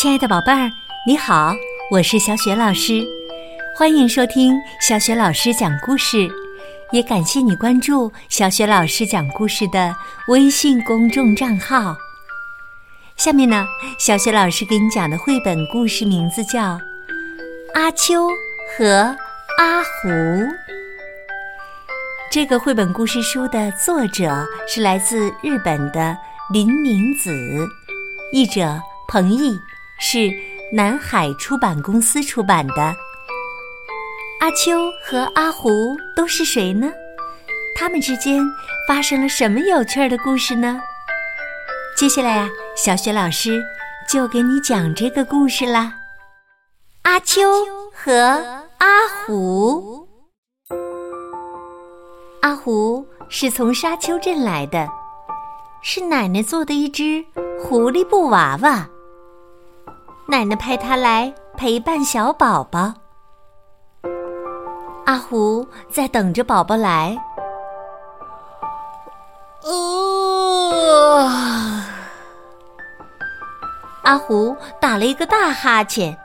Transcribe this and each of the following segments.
亲爱的宝贝儿，你好，我是小雪老师，欢迎收听小雪老师讲故事，也感谢你关注小雪老师讲故事的微信公众账号。下面呢，小雪老师给你讲的绘本故事名字叫《阿秋和阿胡》。这个绘本故事书的作者是来自日本的林明子，译者彭毅。是南海出版公司出版的。阿秋和阿胡都是谁呢？他们之间发生了什么有趣的故事呢？接下来呀，小雪老师就给你讲这个故事啦。阿秋和阿胡，阿胡是从沙丘镇来的，是奶奶做的一只狐狸布娃娃。奶奶派他来陪伴小宝宝。阿胡在等着宝宝来。呃，阿胡打了一个大哈欠。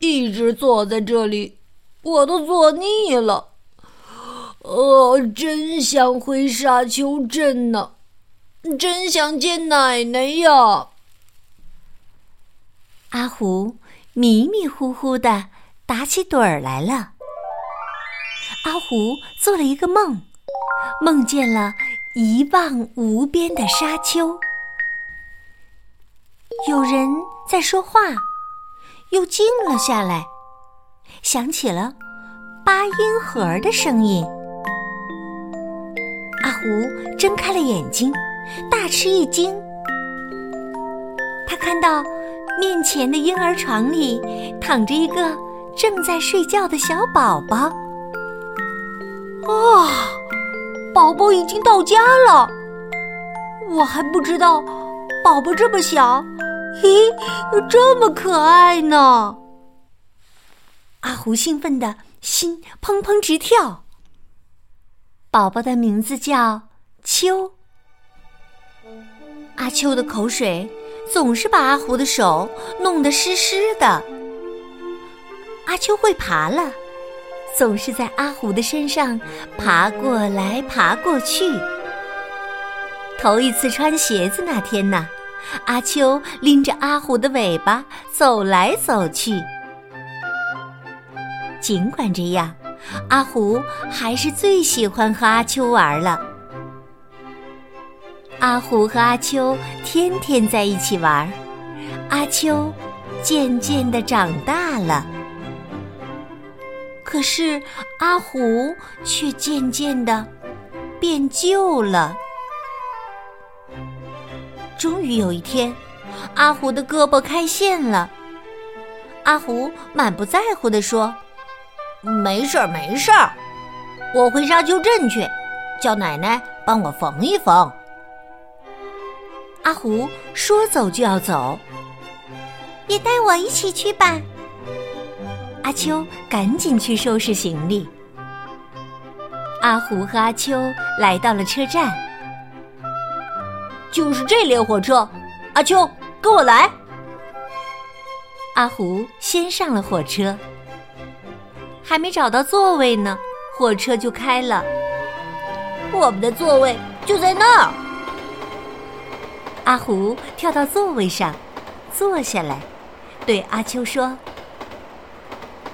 一直坐在这里，我都坐腻了。呃，真想回沙丘镇呢，真想见奶奶呀。阿胡迷迷糊糊的打起盹儿来了。阿胡做了一个梦，梦见了一望无边的沙丘，有人在说话，又静了下来，响起了八音盒的声音。阿胡睁开了眼睛，大吃一惊，他看到。面前的婴儿床里躺着一个正在睡觉的小宝宝。啊，宝宝已经到家了，我还不知道宝宝这么小，咦，这么可爱呢！阿胡兴奋的心砰砰直跳。宝宝的名字叫秋。阿秋的口水。总是把阿胡的手弄得湿湿的。阿秋会爬了，总是在阿胡的身上爬过来爬过去。头一次穿鞋子那天呢，阿秋拎着阿胡的尾巴走来走去。尽管这样，阿胡还是最喜欢和阿秋玩了。阿虎和阿秋天天在一起玩，阿秋渐渐的长大了，可是阿胡却渐渐的变旧了。终于有一天，阿胡的胳膊开线了。阿胡满不在乎的说：“没事儿，没事儿，我回沙丘镇去，叫奶奶帮我缝一缝。”阿胡说走就要走，也带我一起去吧。阿秋赶紧去收拾行李。阿胡和阿秋来到了车站，就是这列火车。阿秋，跟我来。阿胡先上了火车，还没找到座位呢，火车就开了。我们的座位就在那儿。阿胡跳到座位上，坐下来，对阿秋说：“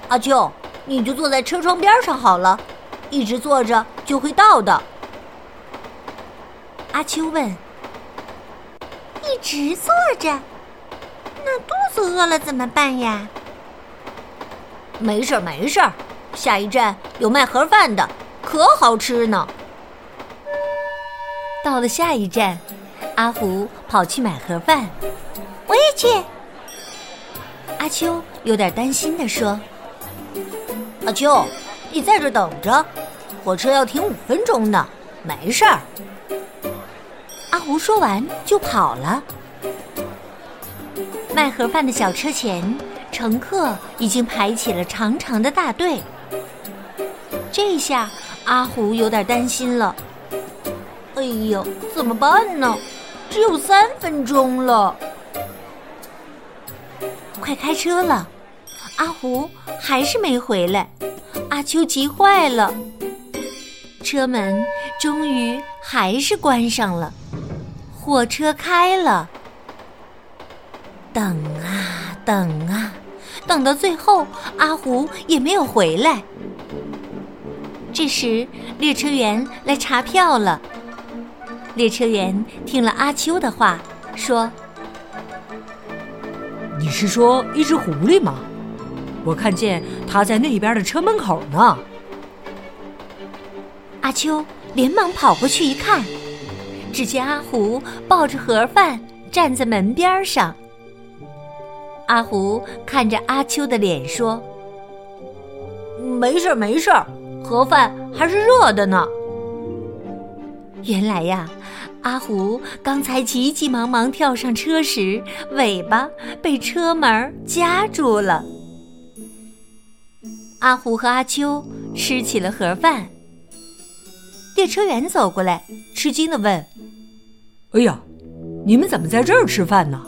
阿秋，你就坐在车窗边上好了，一直坐着就会到的。”阿秋问：“一直坐着，那肚子饿了怎么办呀？”“没事儿，没事儿，下一站有卖盒饭的，可好吃呢。”到了下一站。阿胡跑去买盒饭，我也去。阿秋有点担心的说：“阿秋，你在这等着，火车要停五分钟呢，没事儿。”阿胡说完就跑了。卖盒饭的小车前，乘客已经排起了长长的大队。这下阿胡有点担心了。哎呦，怎么办呢？只有三分钟了，快开车了。阿胡还是没回来，阿秋急坏了。车门终于还是关上了，火车开了。等啊等啊，等到最后，阿胡也没有回来。这时，列车员来查票了。列车员听了阿秋的话，说：“你是说一只狐狸吗？我看见它在那边的车门口呢。”阿秋连忙跑过去一看，只见阿胡抱着盒饭站在门边上。阿胡看着阿秋的脸说：“没事儿，没事儿，盒饭还是热的呢。”原来呀，阿胡刚才急急忙忙跳上车时，尾巴被车门夹住了。阿胡和阿秋吃起了盒饭。列车员走过来，吃惊的问：“哎呀，你们怎么在这儿吃饭呢？”“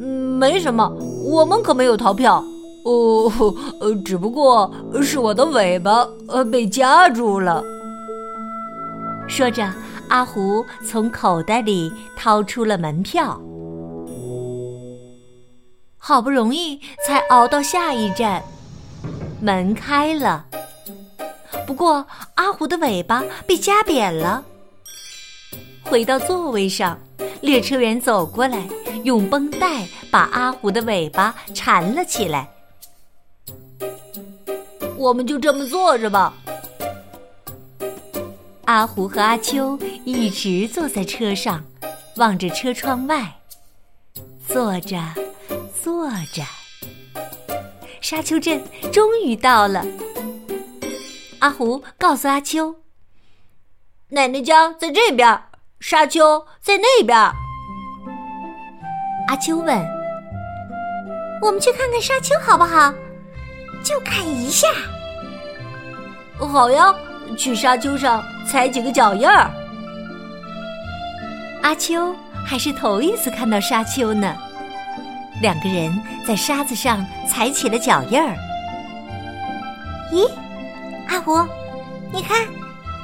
嗯没什么，我们可没有逃票。哦，呃，只不过是我的尾巴呃被夹住了。”说着，阿胡从口袋里掏出了门票，好不容易才熬到下一站，门开了。不过阿胡的尾巴被夹扁了。回到座位上，列车员走过来，用绷带把阿胡的尾巴缠了起来。我们就这么坐着吧。阿胡和阿秋一直坐在车上，望着车窗外，坐着，坐着。沙丘镇终于到了。阿胡告诉阿秋：“奶奶家在这边，沙丘在那边。”阿秋问：“我们去看看沙丘好不好？就看一下。”“好呀。”去沙丘上踩几个脚印儿。阿秋还是头一次看到沙丘呢。两个人在沙子上踩起了脚印儿。咦，阿胡，你看，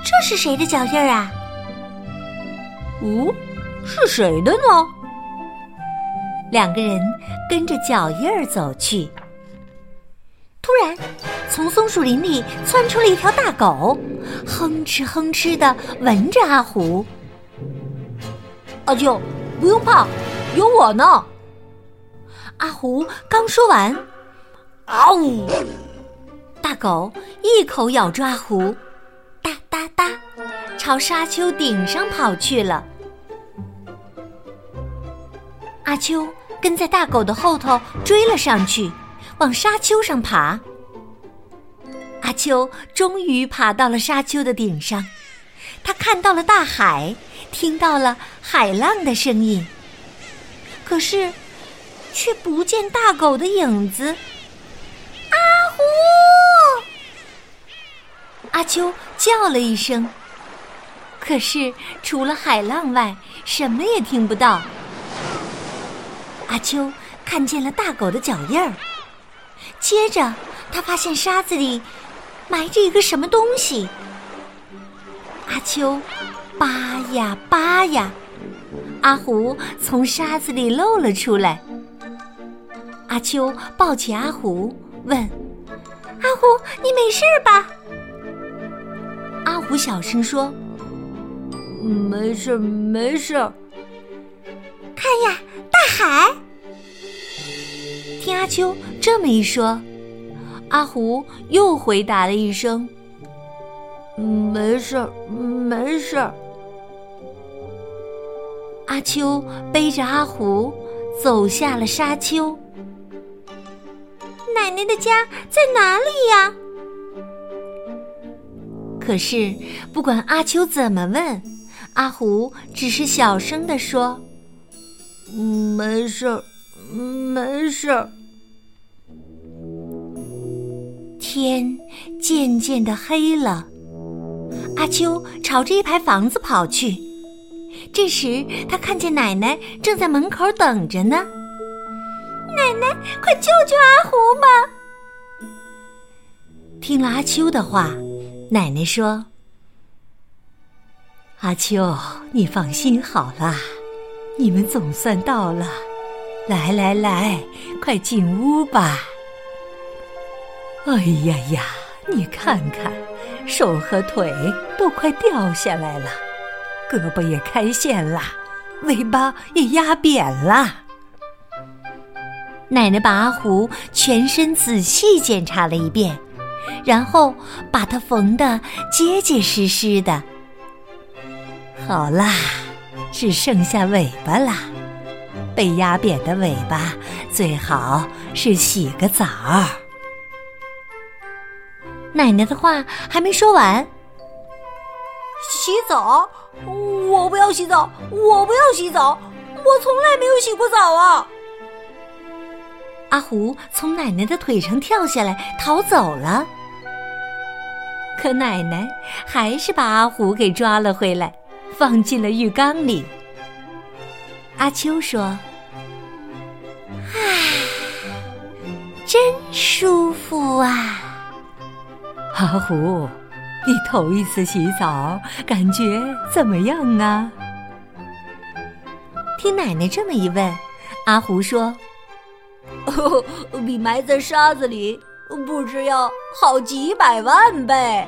这是谁的脚印儿啊？哦，是谁的呢？两个人跟着脚印儿走去。从松树林里窜出了一条大狗，哼哧哼哧的闻着阿胡。阿舅，不用怕，有我呢。阿胡刚说完，嗷呜！大狗一口咬住阿胡，哒哒哒，朝沙丘顶上跑去了。阿秋跟在大狗的后头追了上去。往沙丘上爬，阿秋终于爬到了沙丘的顶上。他看到了大海，听到了海浪的声音，可是却不见大狗的影子。阿胡！阿秋叫了一声，可是除了海浪外，什么也听不到。阿秋看见了大狗的脚印儿。接着，他发现沙子里埋着一个什么东西。阿秋扒呀扒呀，阿胡从沙子里露了出来。阿秋抱起阿胡，问：“阿胡，你没事吧？”阿胡小声说：“没事，没事。”看呀，大海。听阿秋这么一说，阿胡又回答了一声：“没事儿，没事儿。”阿秋背着阿胡走下了沙丘。奶奶的家在哪里呀？可是不管阿秋怎么问，阿胡只是小声的说：“没事儿。”没事儿。天渐渐的黑了，阿秋朝着一排房子跑去。这时，他看见奶奶正在门口等着呢。奶奶，快救救阿胡吧！听了阿秋的话，奶奶说：“阿秋，你放心好了，你们总算到了。来来来，快进屋吧。”哎呀呀，你看看，手和腿都快掉下来了，胳膊也开线了，尾巴也压扁了。奶奶把阿胡全身仔细检查了一遍，然后把它缝得结结实实的。好啦，只剩下尾巴啦。被压扁的尾巴最好是洗个澡。奶奶的话还没说完，洗澡？我不要洗澡！我不要洗澡！我从来没有洗过澡啊！阿胡从奶奶的腿上跳下来逃走了，可奶奶还是把阿胡给抓了回来，放进了浴缸里。阿秋说：“啊，真舒服啊！阿胡，你头一次洗澡，感觉怎么样啊？”听奶奶这么一问，阿胡说。比埋在沙子里不知要好几百万倍。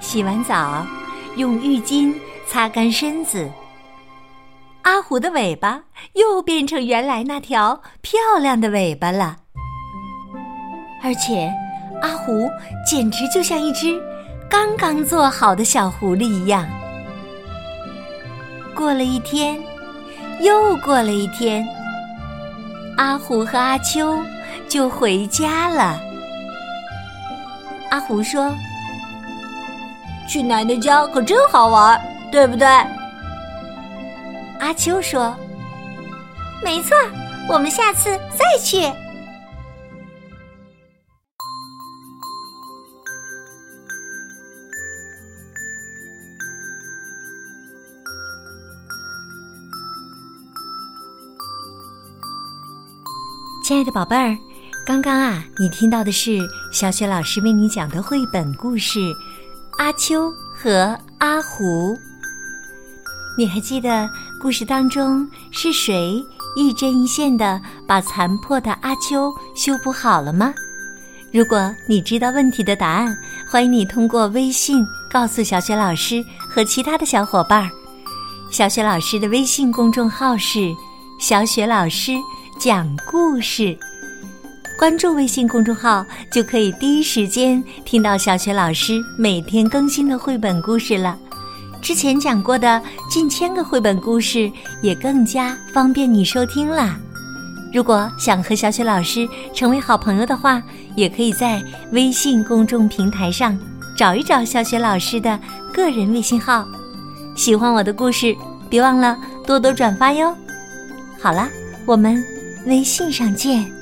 洗完澡，用浴巾擦干身子，阿虎的尾巴又变成原来那条漂亮的尾巴了。而且，阿狐简直就像一只刚刚做好的小狐狸一样。过了一天，又过了一天。阿虎和阿秋就回家了。阿狐说：“去奶奶家可真好玩，对不对？”阿秋说：“没错，我们下次再去。”亲爱的宝贝儿，刚刚啊，你听到的是小雪老师为你讲的绘本故事《阿秋和阿胡》。你还记得故事当中是谁一针一线的把残破的阿秋修补好了吗？如果你知道问题的答案，欢迎你通过微信告诉小雪老师和其他的小伙伴儿。小雪老师的微信公众号是“小雪老师”。讲故事，关注微信公众号就可以第一时间听到小雪老师每天更新的绘本故事了。之前讲过的近千个绘本故事也更加方便你收听啦。如果想和小雪老师成为好朋友的话，也可以在微信公众平台上找一找小雪老师的个人微信号。喜欢我的故事，别忘了多多转发哟。好了，我们。微信上见。